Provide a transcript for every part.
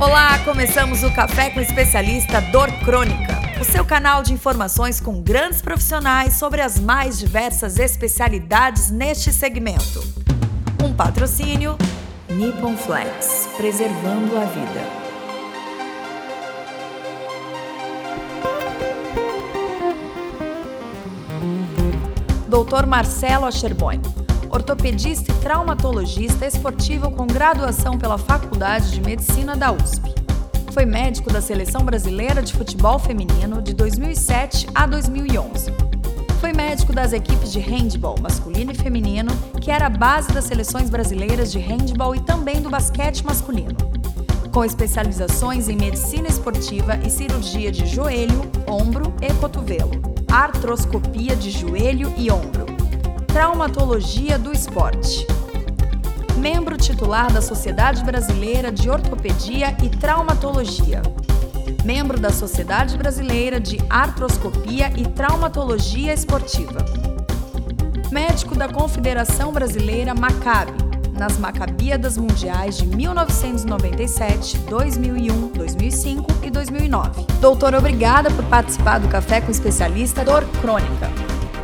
Olá, começamos o Café com Especialista Dor Crônica, o seu canal de informações com grandes profissionais sobre as mais diversas especialidades neste segmento. Um patrocínio Nippon Flex, preservando a vida. Dr. Marcelo Acherboim, ortopedista e traumatologista esportivo com graduação pela Faculdade de Medicina da USP. Foi médico da Seleção Brasileira de Futebol Feminino de 2007 a 2011. Foi médico das equipes de handball masculino e feminino, que era a base das seleções brasileiras de handball e também do basquete masculino. Com especializações em medicina esportiva e cirurgia de joelho, ombro e cotovelo, artroscopia de joelho e ombro, traumatologia do esporte. Membro titular da Sociedade Brasileira de Ortopedia e Traumatologia. Membro da Sociedade Brasileira de Artroscopia e Traumatologia Esportiva. Médico da Confederação Brasileira Maccabi, nas Macabíadas Mundiais de 1997, 2001, 2005 e 2009. Doutor, obrigada por participar do Café com Especialista Dor Crônica.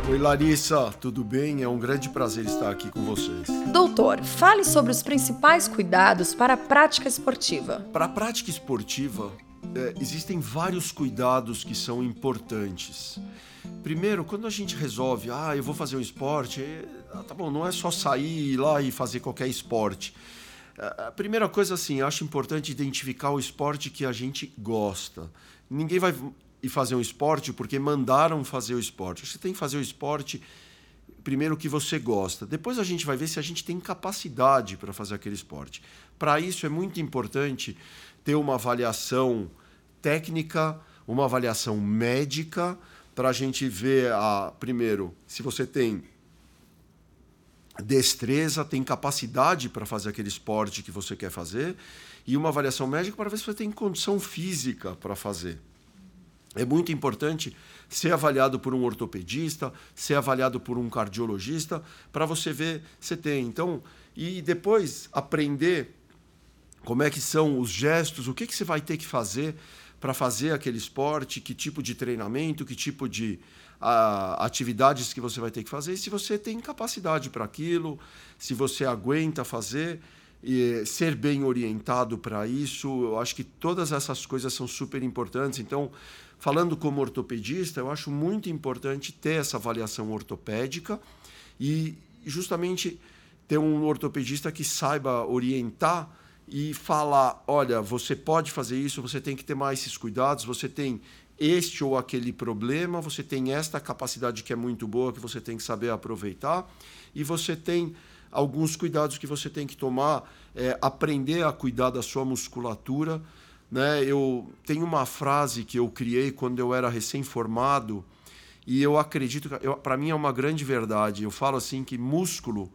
Oi Larissa, tudo bem? É um grande prazer estar aqui com vocês. Doutor, fale sobre os principais cuidados para a prática esportiva. Para a prática esportiva, é, existem vários cuidados que são importantes. Primeiro, quando a gente resolve, ah, eu vou fazer um esporte, é, ah, tá bom, não é só sair lá e fazer qualquer esporte. É, a primeira coisa, assim, acho importante identificar o esporte que a gente gosta. Ninguém vai e fazer um esporte porque mandaram fazer o esporte. Você tem que fazer o esporte primeiro que você gosta. Depois a gente vai ver se a gente tem capacidade para fazer aquele esporte. Para isso é muito importante ter uma avaliação técnica, uma avaliação médica, para a gente ver a primeiro se você tem destreza, tem capacidade para fazer aquele esporte que você quer fazer, e uma avaliação médica para ver se você tem condição física para fazer. É muito importante ser avaliado por um ortopedista, ser avaliado por um cardiologista, para você ver se tem. Então, e depois aprender como é que são os gestos, o que, que você vai ter que fazer para fazer aquele esporte, que tipo de treinamento, que tipo de a, atividades que você vai ter que fazer, e se você tem capacidade para aquilo, se você aguenta fazer e ser bem orientado para isso. Eu acho que todas essas coisas são super importantes. Então, falando como ortopedista, eu acho muito importante ter essa avaliação ortopédica e justamente ter um ortopedista que saiba orientar e falar, olha, você pode fazer isso, você tem que ter mais esses cuidados, você tem este ou aquele problema, você tem esta capacidade que é muito boa, que você tem que saber aproveitar, e você tem alguns cuidados que você tem que tomar, é, aprender a cuidar da sua musculatura. Né? Eu tenho uma frase que eu criei quando eu era recém-formado e eu acredito, para mim é uma grande verdade. Eu falo assim que músculo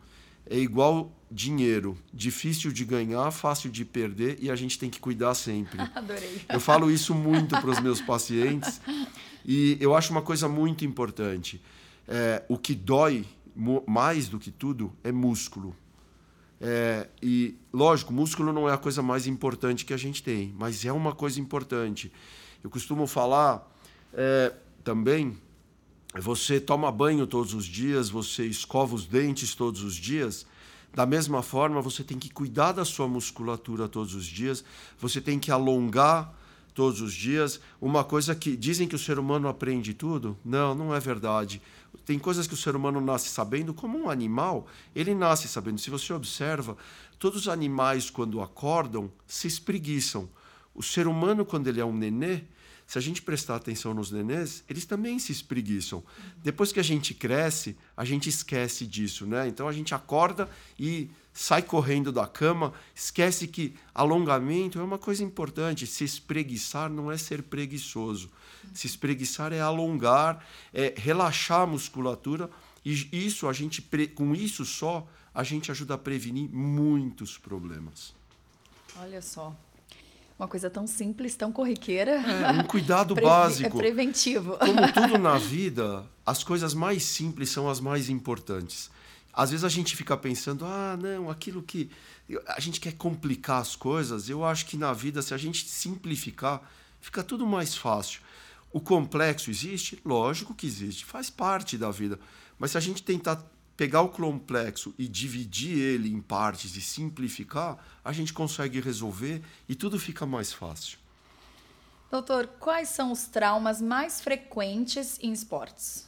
é igual dinheiro, difícil de ganhar, fácil de perder e a gente tem que cuidar sempre. Adorei. Eu falo isso muito para os meus pacientes e eu acho uma coisa muito importante. É, o que dói mais do que tudo é músculo. É, e, lógico, músculo não é a coisa mais importante que a gente tem, mas é uma coisa importante. Eu costumo falar é, também: você toma banho todos os dias, você escova os dentes todos os dias. Da mesma forma, você tem que cuidar da sua musculatura todos os dias, você tem que alongar todos os dias. Uma coisa que dizem que o ser humano aprende tudo? Não, não é verdade. Tem coisas que o ser humano nasce sabendo, como um animal, ele nasce sabendo. Se você observa, todos os animais, quando acordam, se espreguiçam. O ser humano, quando ele é um nenê, se a gente prestar atenção nos nenês, eles também se espreguiçam. Depois que a gente cresce, a gente esquece disso, né? Então a gente acorda e sai correndo da cama, esquece que alongamento é uma coisa importante. Se espreguiçar não é ser preguiçoso. Se espreguiçar é alongar, é relaxar a musculatura e isso a gente com isso só a gente ajuda a prevenir muitos problemas. Olha só. Uma coisa tão simples, tão corriqueira. É, um cuidado básico. É preventivo. Como tudo na vida, as coisas mais simples são as mais importantes. Às vezes a gente fica pensando, ah, não, aquilo que. A gente quer complicar as coisas. Eu acho que na vida, se a gente simplificar, fica tudo mais fácil. O complexo existe? Lógico que existe, faz parte da vida. Mas se a gente tentar pegar o complexo e dividir ele em partes e simplificar, a gente consegue resolver e tudo fica mais fácil. Doutor, quais são os traumas mais frequentes em esportes?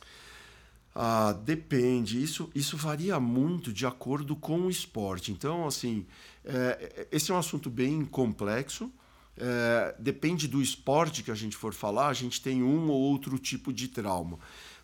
Ah, depende. Isso, isso varia muito de acordo com o esporte. Então, assim, é, esse é um assunto bem complexo. É, depende do esporte que a gente for falar, a gente tem um ou outro tipo de trauma.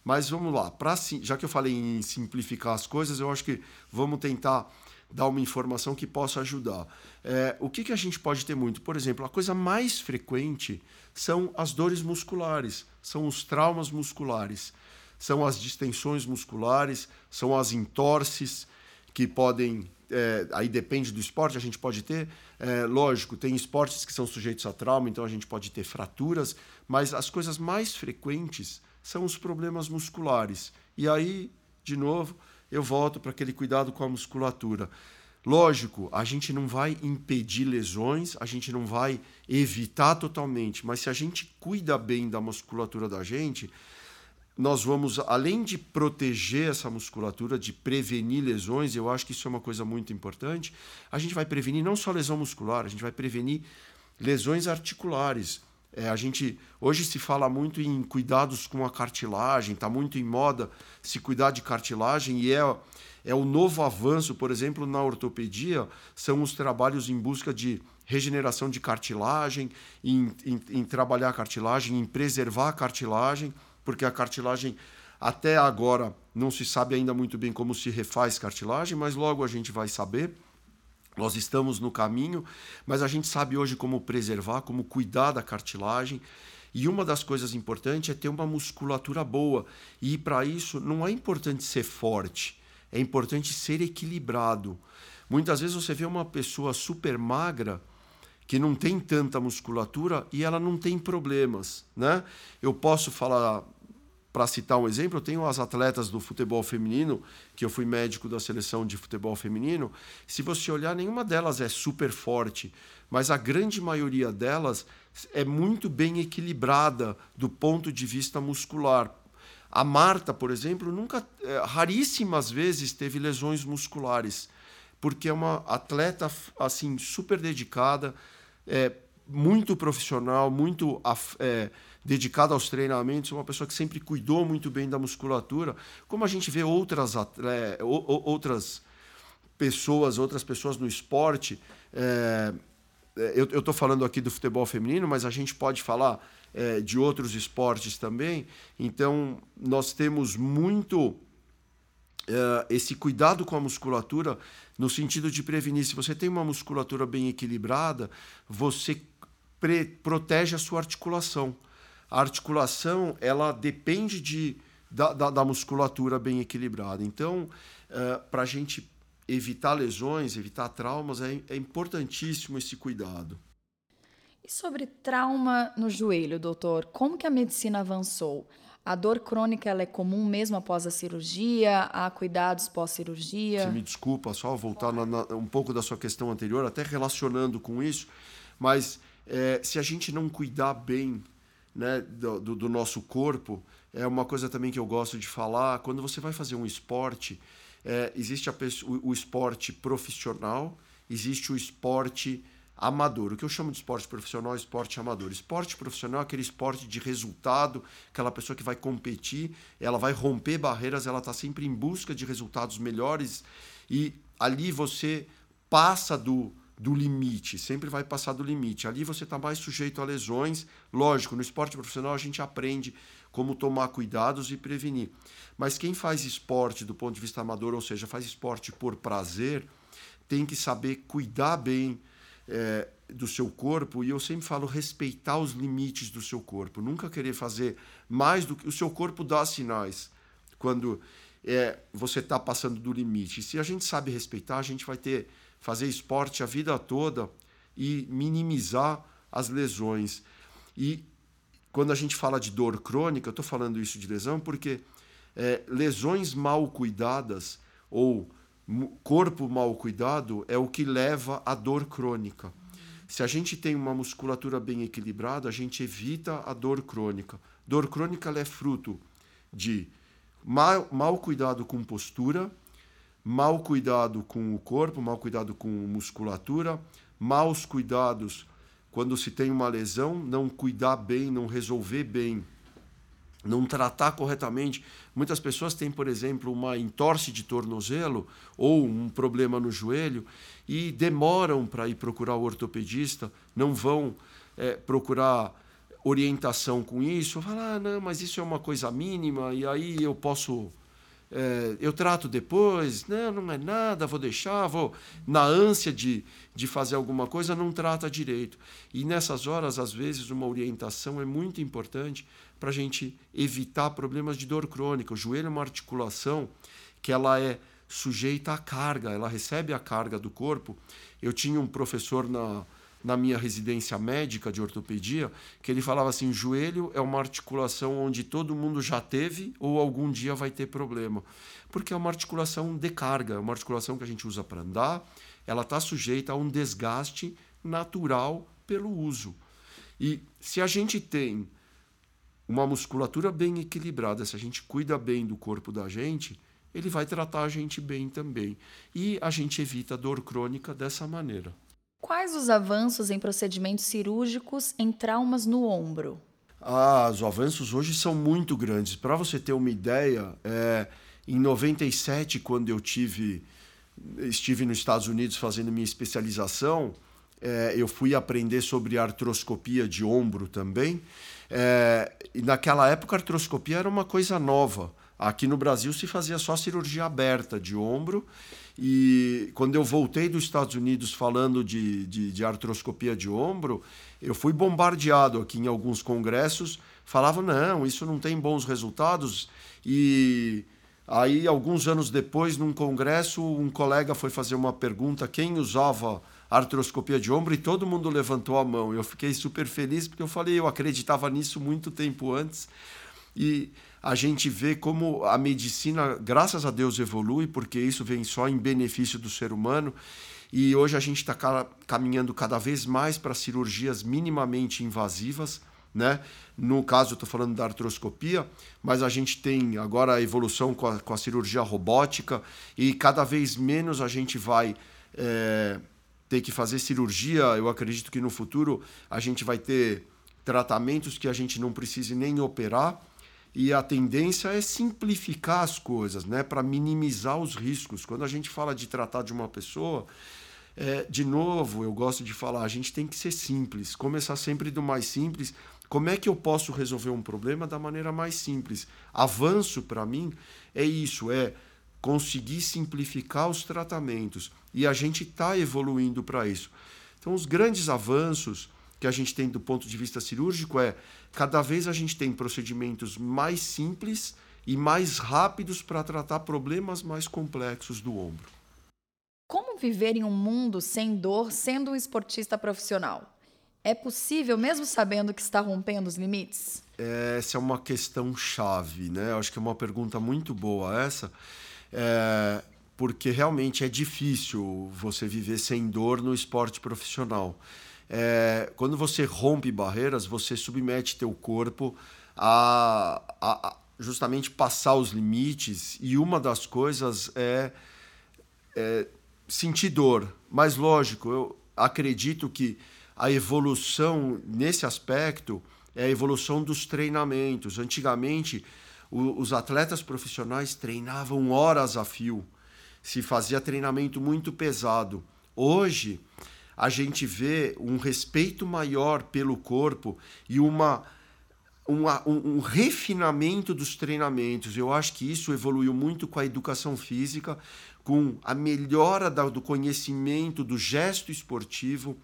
Mas vamos lá, pra, já que eu falei em simplificar as coisas, eu acho que vamos tentar dar uma informação que possa ajudar. É, o que, que a gente pode ter muito? Por exemplo, a coisa mais frequente são as dores musculares, são os traumas musculares, são as distensões musculares, são as entorses que podem é, aí depende do esporte, a gente pode ter, é, lógico, tem esportes que são sujeitos a trauma, então a gente pode ter fraturas, mas as coisas mais frequentes são os problemas musculares. E aí, de novo, eu volto para aquele cuidado com a musculatura. Lógico, a gente não vai impedir lesões, a gente não vai evitar totalmente, mas se a gente cuida bem da musculatura da gente, nós vamos, além de proteger essa musculatura, de prevenir lesões, eu acho que isso é uma coisa muito importante, a gente vai prevenir não só lesão muscular, a gente vai prevenir lesões articulares. É, a gente hoje se fala muito em cuidados com a cartilagem, está muito em moda se cuidar de cartilagem e é, é o novo avanço, por exemplo, na ortopedia, são os trabalhos em busca de regeneração de cartilagem, em, em, em trabalhar a cartilagem, em preservar a cartilagem porque a cartilagem até agora não se sabe ainda muito bem como se refaz cartilagem, mas logo a gente vai saber. Nós estamos no caminho, mas a gente sabe hoje como preservar, como cuidar da cartilagem. E uma das coisas importantes é ter uma musculatura boa. E para isso não é importante ser forte, é importante ser equilibrado. Muitas vezes você vê uma pessoa super magra que não tem tanta musculatura e ela não tem problemas, né? Eu posso falar para citar um exemplo, eu tenho as atletas do futebol feminino, que eu fui médico da seleção de futebol feminino. Se você olhar, nenhuma delas é super forte, mas a grande maioria delas é muito bem equilibrada do ponto de vista muscular. A Marta, por exemplo, nunca, é, raríssimas vezes teve lesões musculares, porque é uma atleta assim super dedicada, é, muito profissional, muito é, dedicada aos treinamentos, uma pessoa que sempre cuidou muito bem da musculatura, como a gente vê outras, outras pessoas, outras pessoas no esporte. É, é eu estou falando aqui do futebol feminino, mas a gente pode falar é, de outros esportes também. Então, nós temos muito é, esse cuidado com a musculatura no sentido de prevenir. Se você tem uma musculatura bem equilibrada, você protege a sua articulação. A articulação ela depende de, da, da, da musculatura bem equilibrada. Então, uh, para a gente evitar lesões, evitar traumas, é, é importantíssimo esse cuidado. E sobre trauma no joelho, doutor, como que a medicina avançou? A dor crônica ela é comum mesmo após a cirurgia? Há cuidados pós-cirurgia? Me desculpa, só voltar na, na, um pouco da sua questão anterior, até relacionando com isso, mas é, se a gente não cuidar bem né, do, do, nosso corpo, é uma coisa também que eu gosto de falar. Quando você vai fazer um esporte, é, existe pessoa, o, o esporte profissional, existe o esporte amador. O que eu chamo de esporte profissional é esporte amador. Esporte profissional é aquele esporte de resultado, aquela pessoa que vai competir, ela vai romper barreiras, ela está sempre em busca de resultados melhores e ali você passa do do limite, sempre vai passar do limite. Ali você está mais sujeito a lesões. Lógico, no esporte profissional a gente aprende como tomar cuidados e prevenir. Mas quem faz esporte do ponto de vista amador, ou seja, faz esporte por prazer, tem que saber cuidar bem é, do seu corpo. E eu sempre falo respeitar os limites do seu corpo. Nunca querer fazer mais do que. O seu corpo dá sinais quando é, você está passando do limite. Se a gente sabe respeitar, a gente vai ter fazer esporte a vida toda e minimizar as lesões. E quando a gente fala de dor crônica, eu estou falando isso de lesão porque é, lesões mal cuidadas, ou corpo mal cuidado é o que leva à dor crônica. Se a gente tem uma musculatura bem equilibrada, a gente evita a dor crônica. Dor crônica é fruto de mal, mal cuidado com postura, mal cuidado com o corpo, mal cuidado com musculatura, maus cuidados quando se tem uma lesão, não cuidar bem, não resolver bem, não tratar corretamente. Muitas pessoas têm, por exemplo, uma entorse de tornozelo ou um problema no joelho e demoram para ir procurar o ortopedista, não vão é, procurar orientação com isso, falar, ah, não, mas isso é uma coisa mínima e aí eu posso é, eu trato depois, não, não é nada, vou deixar, vou. Na ânsia de, de fazer alguma coisa, não trata direito. E nessas horas, às vezes, uma orientação é muito importante para a gente evitar problemas de dor crônica. O joelho é uma articulação que ela é sujeita à carga, ela recebe a carga do corpo. Eu tinha um professor na, na minha residência médica de ortopedia, que ele falava assim: joelho é uma articulação onde todo mundo já teve ou algum dia vai ter problema. Porque é uma articulação de carga, é uma articulação que a gente usa para andar, ela está sujeita a um desgaste natural pelo uso. E se a gente tem uma musculatura bem equilibrada, se a gente cuida bem do corpo da gente, ele vai tratar a gente bem também. E a gente evita dor crônica dessa maneira. Quais os avanços em procedimentos cirúrgicos em traumas no ombro? Ah, os avanços hoje são muito grandes. Para você ter uma ideia, é, em 97, quando eu tive, estive nos Estados Unidos fazendo minha especialização, é, eu fui aprender sobre artroscopia de ombro também. É, e naquela época, a artroscopia era uma coisa nova. Aqui no Brasil se fazia só cirurgia aberta de ombro. E quando eu voltei dos Estados Unidos falando de, de, de artroscopia de ombro, eu fui bombardeado aqui em alguns congressos. Falavam, não, isso não tem bons resultados. E aí, alguns anos depois, num congresso, um colega foi fazer uma pergunta: quem usava artroscopia de ombro? E todo mundo levantou a mão. Eu fiquei super feliz porque eu falei, eu acreditava nisso muito tempo antes. E a gente vê como a medicina, graças a Deus, evolui, porque isso vem só em benefício do ser humano. E hoje a gente está caminhando cada vez mais para cirurgias minimamente invasivas. Né? No caso, eu estou falando da artroscopia, mas a gente tem agora a evolução com a, com a cirurgia robótica e cada vez menos a gente vai é, ter que fazer cirurgia. Eu acredito que no futuro a gente vai ter tratamentos que a gente não precise nem operar e a tendência é simplificar as coisas, né, para minimizar os riscos. Quando a gente fala de tratar de uma pessoa, é, de novo, eu gosto de falar, a gente tem que ser simples, começar sempre do mais simples. Como é que eu posso resolver um problema da maneira mais simples? Avanço para mim é isso, é conseguir simplificar os tratamentos e a gente está evoluindo para isso. Então, os grandes avanços que a gente tem do ponto de vista cirúrgico é cada vez a gente tem procedimentos mais simples e mais rápidos para tratar problemas mais complexos do ombro. Como viver em um mundo sem dor sendo um esportista profissional? É possível mesmo sabendo que está rompendo os limites? Essa é uma questão chave, né? Acho que é uma pergunta muito boa essa, é, porque realmente é difícil você viver sem dor no esporte profissional é, quando você rompe barreiras, você submete teu corpo a, a, a, justamente passar os limites e uma das coisas é, é sentir dor. Mas lógico, eu acredito que a evolução nesse aspecto é a evolução dos treinamentos. Antigamente, o, os atletas profissionais treinavam horas a fio, se fazia treinamento muito pesado. Hoje, a gente vê um respeito maior pelo corpo e uma, uma um, um, refinamento dos treinamentos. Eu acho que isso evoluiu muito com a educação física, com a melhora da, do conhecimento do gesto esportivo,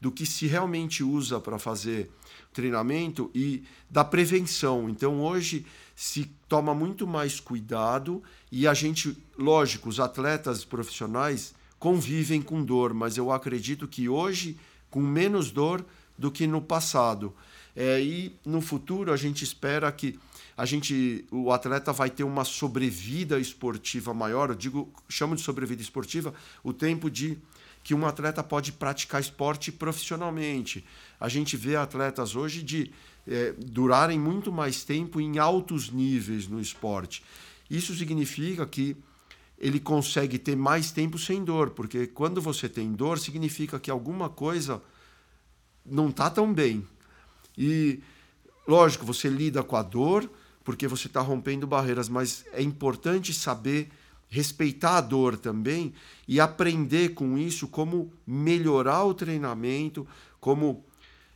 do que se realmente usa para fazer treinamento e da prevenção. Então hoje se toma muito mais cuidado e a gente, lógico, os atletas profissionais convivem com dor, mas eu acredito que hoje com menos dor do que no passado. É, e no futuro a gente espera que a gente, o atleta vai ter uma sobrevida esportiva maior. Eu digo, chamo de sobrevida esportiva o tempo de que um atleta pode praticar esporte profissionalmente. A gente vê atletas hoje de é, durarem muito mais tempo em altos níveis no esporte. Isso significa que ele consegue ter mais tempo sem dor, porque quando você tem dor, significa que alguma coisa não está tão bem. E, lógico, você lida com a dor porque você está rompendo barreiras, mas é importante saber respeitar a dor também e aprender com isso como melhorar o treinamento, como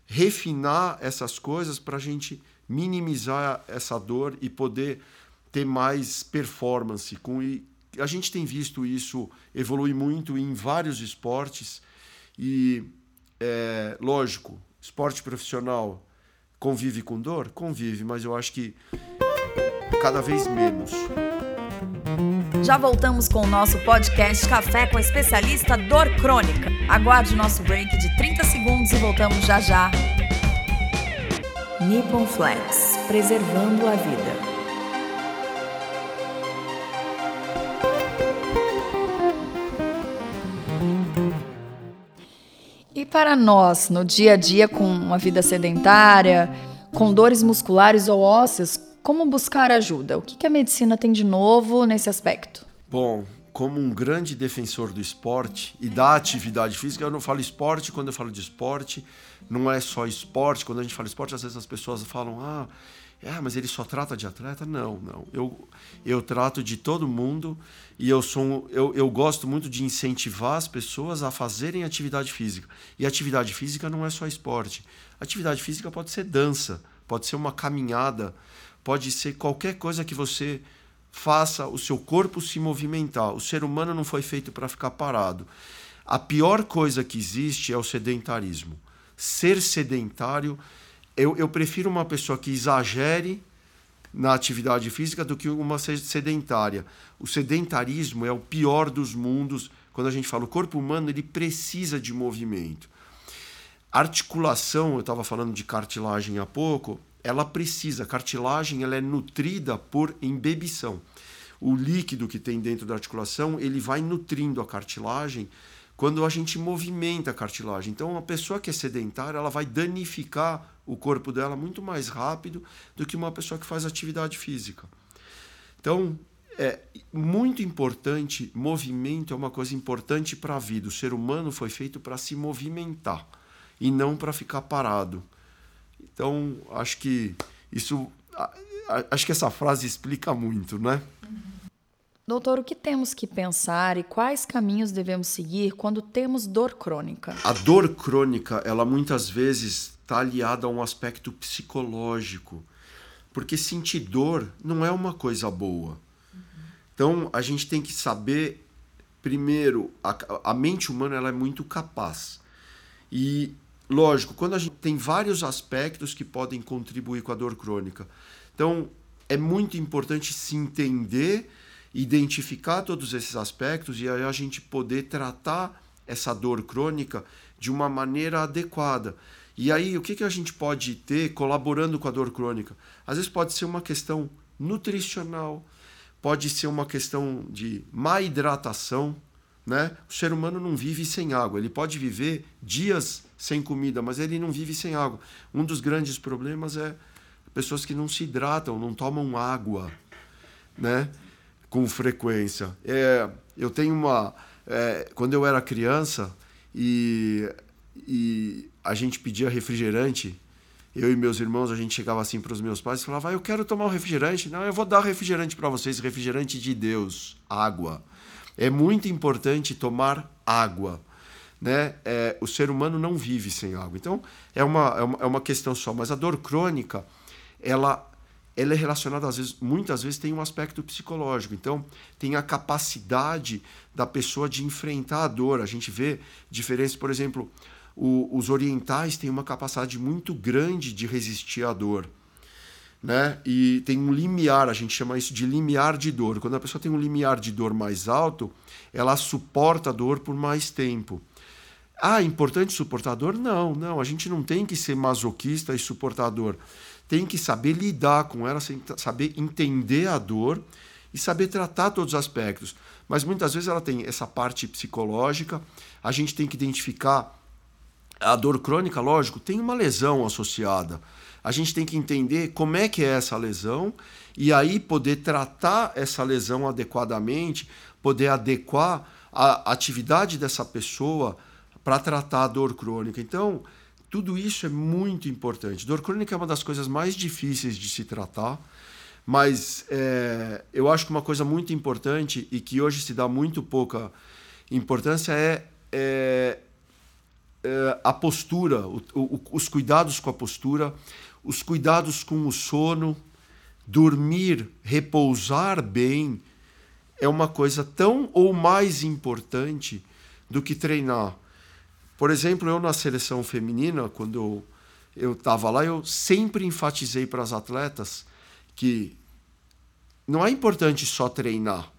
refinar essas coisas para a gente minimizar essa dor e poder ter mais performance. Com, a gente tem visto isso evoluir muito em vários esportes e, é, lógico, esporte profissional convive com dor? Convive, mas eu acho que cada vez menos. Já voltamos com o nosso podcast Café com a especialista Dor Crônica. Aguarde nosso break de 30 segundos e voltamos já já. Nippon Flex, preservando a vida. Para nós, no dia a dia, com uma vida sedentária, com dores musculares ou ósseas, como buscar ajuda? O que a medicina tem de novo nesse aspecto? Bom, como um grande defensor do esporte e da atividade física, eu não falo esporte quando eu falo de esporte, não é só esporte. Quando a gente fala esporte, às vezes as pessoas falam, ah, é, mas ele só trata de atleta? Não, não. Eu, eu trato de todo mundo e eu, sou, eu, eu gosto muito de incentivar as pessoas a fazerem atividade física. E atividade física não é só esporte. Atividade física pode ser dança, pode ser uma caminhada, pode ser qualquer coisa que você faça o seu corpo se movimentar. O ser humano não foi feito para ficar parado. A pior coisa que existe é o sedentarismo. Ser sedentário eu, eu prefiro uma pessoa que exagere na atividade física do que uma sedentária. O sedentarismo é o pior dos mundos. Quando a gente fala o corpo humano, ele precisa de movimento. Articulação, eu estava falando de cartilagem há pouco, ela precisa. A cartilagem ela é nutrida por embebição. O líquido que tem dentro da articulação ele vai nutrindo a cartilagem quando a gente movimenta a cartilagem. Então, uma pessoa que é sedentária, ela vai danificar o corpo dela muito mais rápido do que uma pessoa que faz atividade física. Então, é muito importante, movimento é uma coisa importante para a vida. O ser humano foi feito para se movimentar e não para ficar parado. Então, acho que isso acho que essa frase explica muito, né? Doutor, o que temos que pensar e quais caminhos devemos seguir quando temos dor crônica? A dor crônica, ela muitas vezes está aliada a um aspecto psicológico, porque sentir dor não é uma coisa boa. Então, a gente tem que saber, primeiro, a, a mente humana ela é muito capaz. E, lógico, quando a gente tem vários aspectos que podem contribuir com a dor crônica. Então, é muito importante se entender identificar todos esses aspectos e aí a gente poder tratar essa dor crônica de uma maneira adequada. E aí, o que, que a gente pode ter colaborando com a dor crônica? Às vezes pode ser uma questão nutricional, pode ser uma questão de má hidratação. Né? O ser humano não vive sem água. Ele pode viver dias sem comida, mas ele não vive sem água. Um dos grandes problemas é pessoas que não se hidratam, não tomam água. Né? Com frequência. É, eu tenho uma. É, quando eu era criança e, e a gente pedia refrigerante, eu e meus irmãos, a gente chegava assim para os meus pais e falava: ah, Eu quero tomar um refrigerante. Não, eu vou dar refrigerante para vocês, refrigerante de Deus, água. É muito importante tomar água. Né? É, o ser humano não vive sem água. Então, é uma, é uma, é uma questão só. Mas a dor crônica, ela ela é relacionada às vezes, muitas vezes tem um aspecto psicológico. Então, tem a capacidade da pessoa de enfrentar a dor. A gente vê diferenças, por exemplo, o, os orientais têm uma capacidade muito grande de resistir à dor. Né? E tem um limiar, a gente chama isso de limiar de dor. Quando a pessoa tem um limiar de dor mais alto, ela suporta a dor por mais tempo. Ah, é importante suportar dor? Não, não. A gente não tem que ser masoquista e suportar dor. Tem que saber lidar com ela, saber entender a dor e saber tratar todos os aspectos. Mas muitas vezes ela tem essa parte psicológica, a gente tem que identificar a dor crônica, lógico, tem uma lesão associada. A gente tem que entender como é que é essa lesão e aí poder tratar essa lesão adequadamente, poder adequar a atividade dessa pessoa para tratar a dor crônica. Então, tudo isso é muito importante. Dor crônica é uma das coisas mais difíceis de se tratar, mas é, eu acho que uma coisa muito importante e que hoje se dá muito pouca importância é, é, é a postura, o, o, os cuidados com a postura, os cuidados com o sono, dormir, repousar bem é uma coisa tão ou mais importante do que treinar. Por exemplo, eu na seleção feminina, quando eu estava lá, eu sempre enfatizei para as atletas que não é importante só treinar,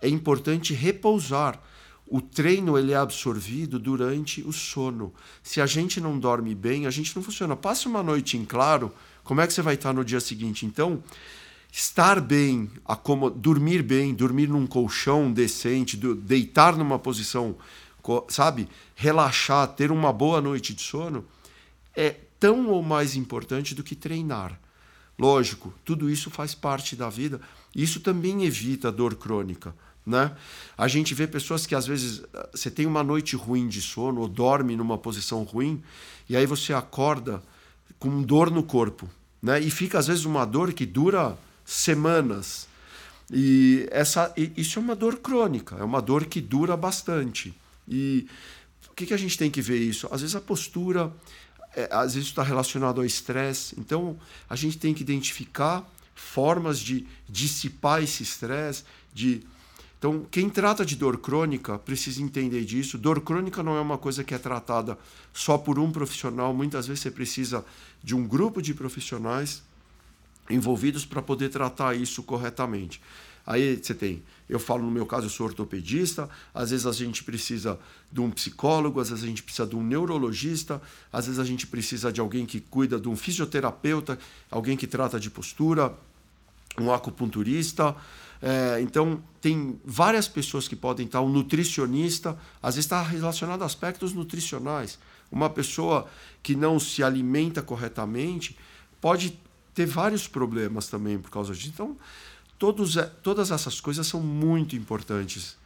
é importante repousar. O treino ele é absorvido durante o sono. Se a gente não dorme bem, a gente não funciona. Passe uma noite em claro, como é que você vai estar no dia seguinte? Então, estar bem, dormir bem, dormir num colchão decente, deitar numa posição sabe, relaxar, ter uma boa noite de sono, é tão ou mais importante do que treinar. Lógico, tudo isso faz parte da vida. Isso também evita dor crônica. Né? A gente vê pessoas que às vezes você tem uma noite ruim de sono ou dorme numa posição ruim e aí você acorda com dor no corpo, né? E fica às vezes uma dor que dura semanas. E essa isso é uma dor crônica, é uma dor que dura bastante. E o que, que a gente tem que ver isso? Às vezes a postura, é, às vezes está relacionado ao estresse. Então a gente tem que identificar formas de dissipar esse estresse, de então, quem trata de dor crônica precisa entender disso. Dor crônica não é uma coisa que é tratada só por um profissional. Muitas vezes você precisa de um grupo de profissionais envolvidos para poder tratar isso corretamente. Aí você tem, eu falo no meu caso, eu sou ortopedista, às vezes a gente precisa de um psicólogo, às vezes a gente precisa de um neurologista, às vezes a gente precisa de alguém que cuida de um fisioterapeuta, alguém que trata de postura, um acupunturista. É, então, tem várias pessoas que podem estar, um nutricionista, às vezes está relacionado a aspectos nutricionais. Uma pessoa que não se alimenta corretamente pode ter vários problemas também por causa disso. Então, Todos, é, todas essas coisas são muito importantes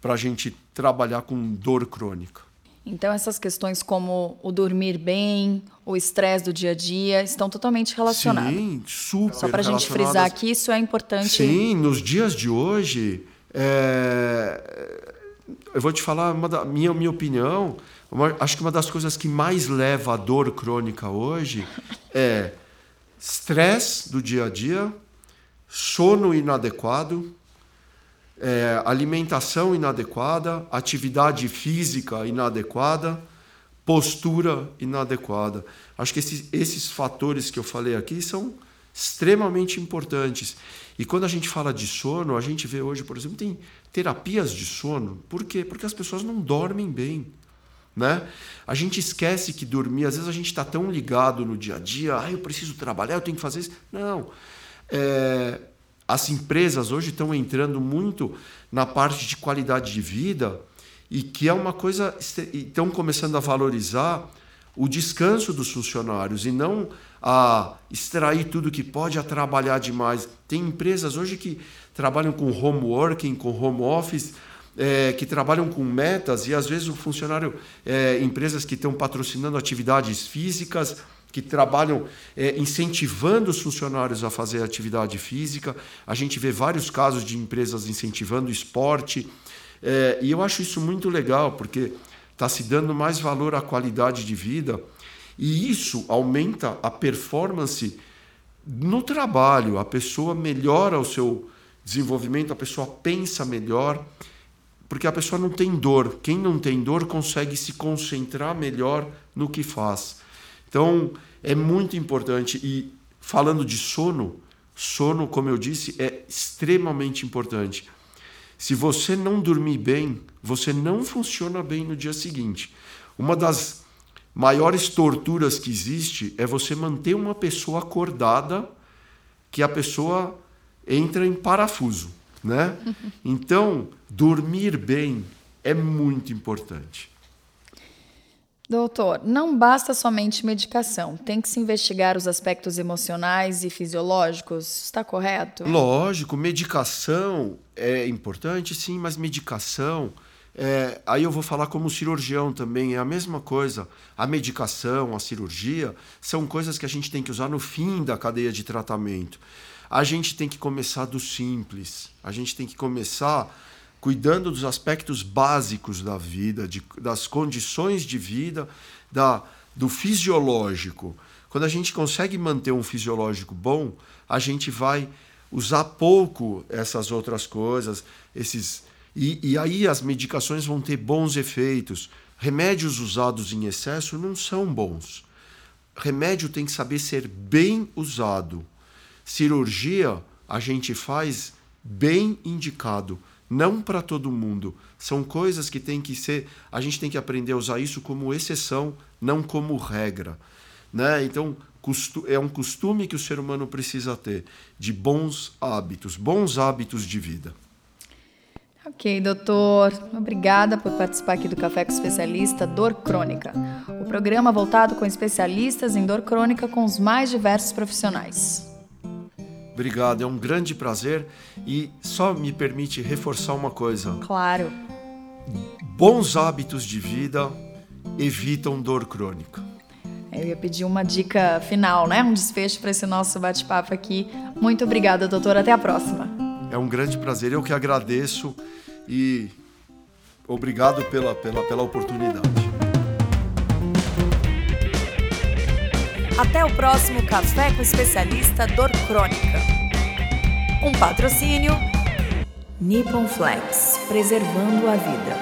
para a gente trabalhar com dor crônica. Então, essas questões como o dormir bem, o estresse do dia a dia, estão totalmente relacionadas. Sim, super. Só para a gente frisar que isso é importante. Sim, nos dias de hoje, é... eu vou te falar uma da minha, minha opinião. Uma, acho que uma das coisas que mais leva à dor crônica hoje é estresse do dia a dia, sono inadequado, é, alimentação inadequada, atividade física inadequada, postura inadequada. Acho que esses, esses fatores que eu falei aqui são extremamente importantes. E quando a gente fala de sono, a gente vê hoje, por exemplo, tem terapias de sono. Por quê? Porque as pessoas não dormem bem. Né? A gente esquece que dormir, às vezes a gente está tão ligado no dia a dia, ah, eu preciso trabalhar, eu tenho que fazer isso. Não. É, as empresas hoje estão entrando muito na parte de qualidade de vida e que é uma coisa estão começando a valorizar o descanso dos funcionários e não a extrair tudo que pode a trabalhar demais. Tem empresas hoje que trabalham com home working, com home office, é, que trabalham com metas e às vezes o funcionário, é, empresas que estão patrocinando atividades físicas, que trabalham é, incentivando os funcionários a fazer atividade física. A gente vê vários casos de empresas incentivando esporte. É, e eu acho isso muito legal, porque está se dando mais valor à qualidade de vida e isso aumenta a performance no trabalho. A pessoa melhora o seu desenvolvimento, a pessoa pensa melhor, porque a pessoa não tem dor. Quem não tem dor consegue se concentrar melhor no que faz. Então, é muito importante. E falando de sono, sono, como eu disse, é extremamente importante. Se você não dormir bem, você não funciona bem no dia seguinte. Uma das maiores torturas que existe é você manter uma pessoa acordada que a pessoa entra em parafuso, né? Então, dormir bem é muito importante. Doutor, não basta somente medicação, tem que se investigar os aspectos emocionais e fisiológicos, está correto? Lógico, medicação é importante, sim, mas medicação. É, aí eu vou falar como cirurgião também, é a mesma coisa. A medicação, a cirurgia, são coisas que a gente tem que usar no fim da cadeia de tratamento. A gente tem que começar do simples, a gente tem que começar cuidando dos aspectos básicos da vida, de, das condições de vida, da, do fisiológico. Quando a gente consegue manter um fisiológico bom, a gente vai usar pouco essas outras coisas, esses e, e aí as medicações vão ter bons efeitos. Remédios usados em excesso não são bons. Remédio tem que saber ser bem usado. Cirurgia a gente faz bem indicado não para todo mundo. São coisas que tem que ser. A gente tem que aprender a usar isso como exceção, não como regra. Né? Então, é um costume que o ser humano precisa ter de bons hábitos, bons hábitos de vida. Ok, doutor. Obrigada por participar aqui do Café com Especialista Dor Crônica. O programa voltado com especialistas em dor crônica com os mais diversos profissionais. Obrigado, é um grande prazer e só me permite reforçar uma coisa. Claro. Bons hábitos de vida evitam dor crônica. Eu ia pedir uma dica final, né? Um desfecho para esse nosso bate-papo aqui. Muito obrigada, doutor. Até a próxima. É um grande prazer. Eu que agradeço e obrigado pela, pela, pela oportunidade. Até o próximo Café com Especialista Dor Crônica. Um patrocínio Nippon Flex, preservando a vida.